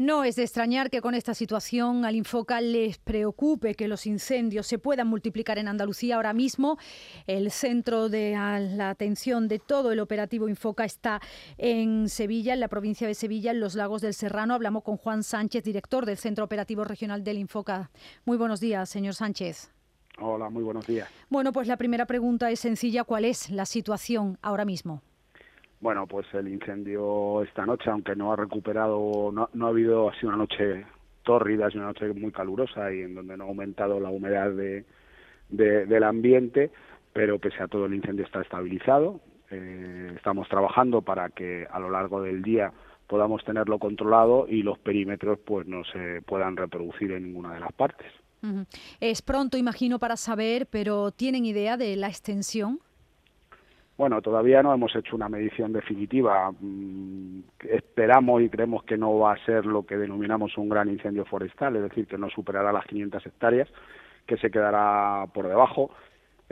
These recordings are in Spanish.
No es de extrañar que con esta situación al Infoca les preocupe que los incendios se puedan multiplicar en Andalucía. Ahora mismo el centro de la atención de todo el operativo Infoca está en Sevilla, en la provincia de Sevilla, en los lagos del Serrano. Hablamos con Juan Sánchez, director del Centro Operativo Regional del Infoca. Muy buenos días, señor Sánchez. Hola, muy buenos días. Bueno, pues la primera pregunta es sencilla. ¿Cuál es la situación ahora mismo? Bueno, pues el incendio esta noche, aunque no ha recuperado, no, ha habido, ha sido una noche tórrida, sido una noche muy calurosa y en donde no ha aumentado la humedad de, del ambiente, pero pese a todo el incendio está estabilizado. Eh, estamos trabajando para que a lo largo del día podamos tenerlo controlado y los perímetros pues no se puedan reproducir en ninguna de las partes. Es pronto, imagino, para saber, pero ¿tienen idea de la extensión? Bueno, todavía no hemos hecho una medición definitiva. Mm, esperamos y creemos que no va a ser lo que denominamos un gran incendio forestal, es decir, que no superará las 500 hectáreas, que se quedará por debajo.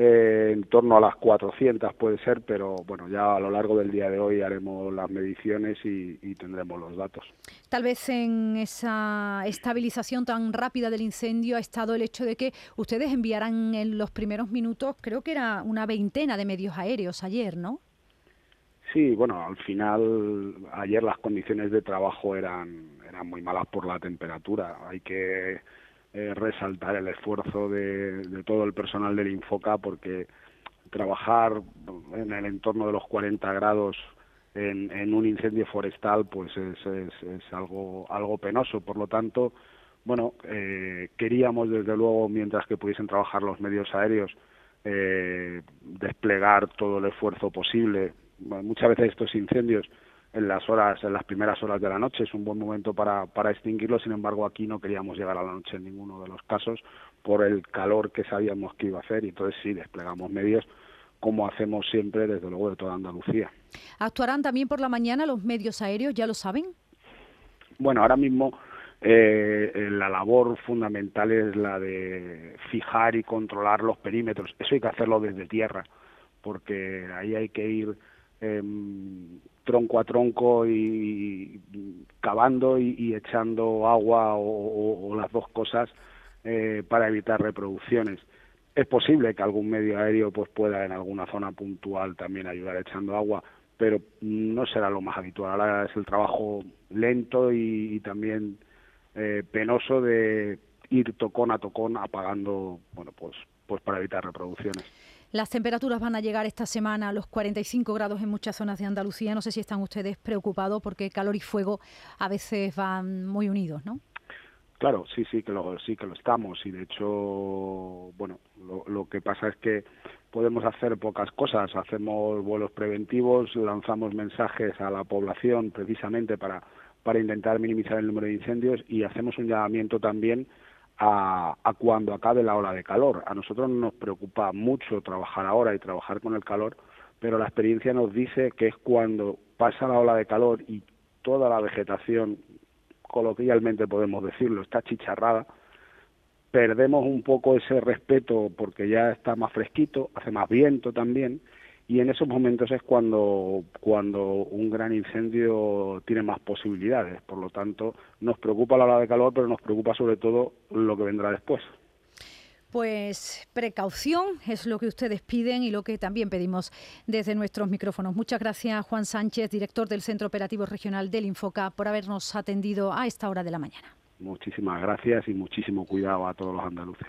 Eh, en torno a las 400 puede ser, pero bueno, ya a lo largo del día de hoy haremos las mediciones y, tendremos los datos. Tal vez en esa estabilización tan rápida del incendio ha estado el hecho de que ustedes enviaran en los primeros minutos, creo que era una veintena de medios aéreos ayer, ¿no? Sí, bueno, al final ayer las condiciones de trabajo eran, eran muy malas por la temperatura. Hay que eh, resaltar el esfuerzo de, todo el personal del Infoca porque trabajar en el entorno de los 40 grados en, un incendio forestal pues es, es, algo algo penoso. Por lo tanto bueno eh, queríamos desde luego mientras que pudiesen trabajar los medios aéreos eh, desplegar todo el esfuerzo posible. Muchas veces estos incendios en las horas, en las primeras horas de la noche. Es un buen momento para, para extinguirlo, sin embargo aquí no queríamos llegar a la noche en ninguno de los casos por el calor que sabíamos que iba a hacer y entonces sí desplegamos medios como hacemos siempre desde luego de toda Andalucía. ¿Actuarán también por la mañana los medios aéreos, ya lo saben? Bueno, ahora mismo eh, la labor fundamental es la de fijar y controlar los perímetros. Eso hay que hacerlo desde tierra, porque ahí hay que ir eh, tronco a tronco y, cavando y, echando agua o, las dos cosas eh, para evitar reproducciones. Es posible que algún medio aéreo pues pueda en alguna zona puntual también ayudar echando agua, pero no será lo más habitual. Ahora es el trabajo lento y, también eh, penoso de ir tocón a tocón apagando, bueno, pues, pues para evitar reproducciones. Las temperaturas van a llegar esta semana a los 45 grados en muchas zonas de Andalucía. No sé si están ustedes preocupados porque calor y fuego a veces van muy unidos, ¿no? Claro, sí, sí que lo, sí que lo estamos y de hecho, bueno, lo, lo que pasa es que podemos hacer pocas cosas. Hacemos vuelos preventivos, lanzamos mensajes a la población precisamente para para intentar minimizar el número de incendios y hacemos un llamamiento también a, cuando acabe la ola de calor. A nosotros nos preocupa mucho trabajar ahora y trabajar con el calor, pero la experiencia nos dice que es cuando pasa la ola de calor y toda la vegetación, coloquialmente podemos decirlo, está chicharrada, perdemos un poco ese respeto porque ya está más fresquito, hace más viento también, y en esos momentos es cuando, cuando un gran incendio tiene más posibilidades. Por lo tanto, nos preocupa la ola de calor, pero nos preocupa sobre todo lo que vendrá después. Pues precaución es lo que ustedes piden y lo que también pedimos desde nuestros micrófonos. Muchas gracias, Juan Sánchez, director del Centro Operativo Regional del Infoca, por habernos atendido a esta hora de la mañana. Muchísimas gracias y muchísimo cuidado a todos los andaluces.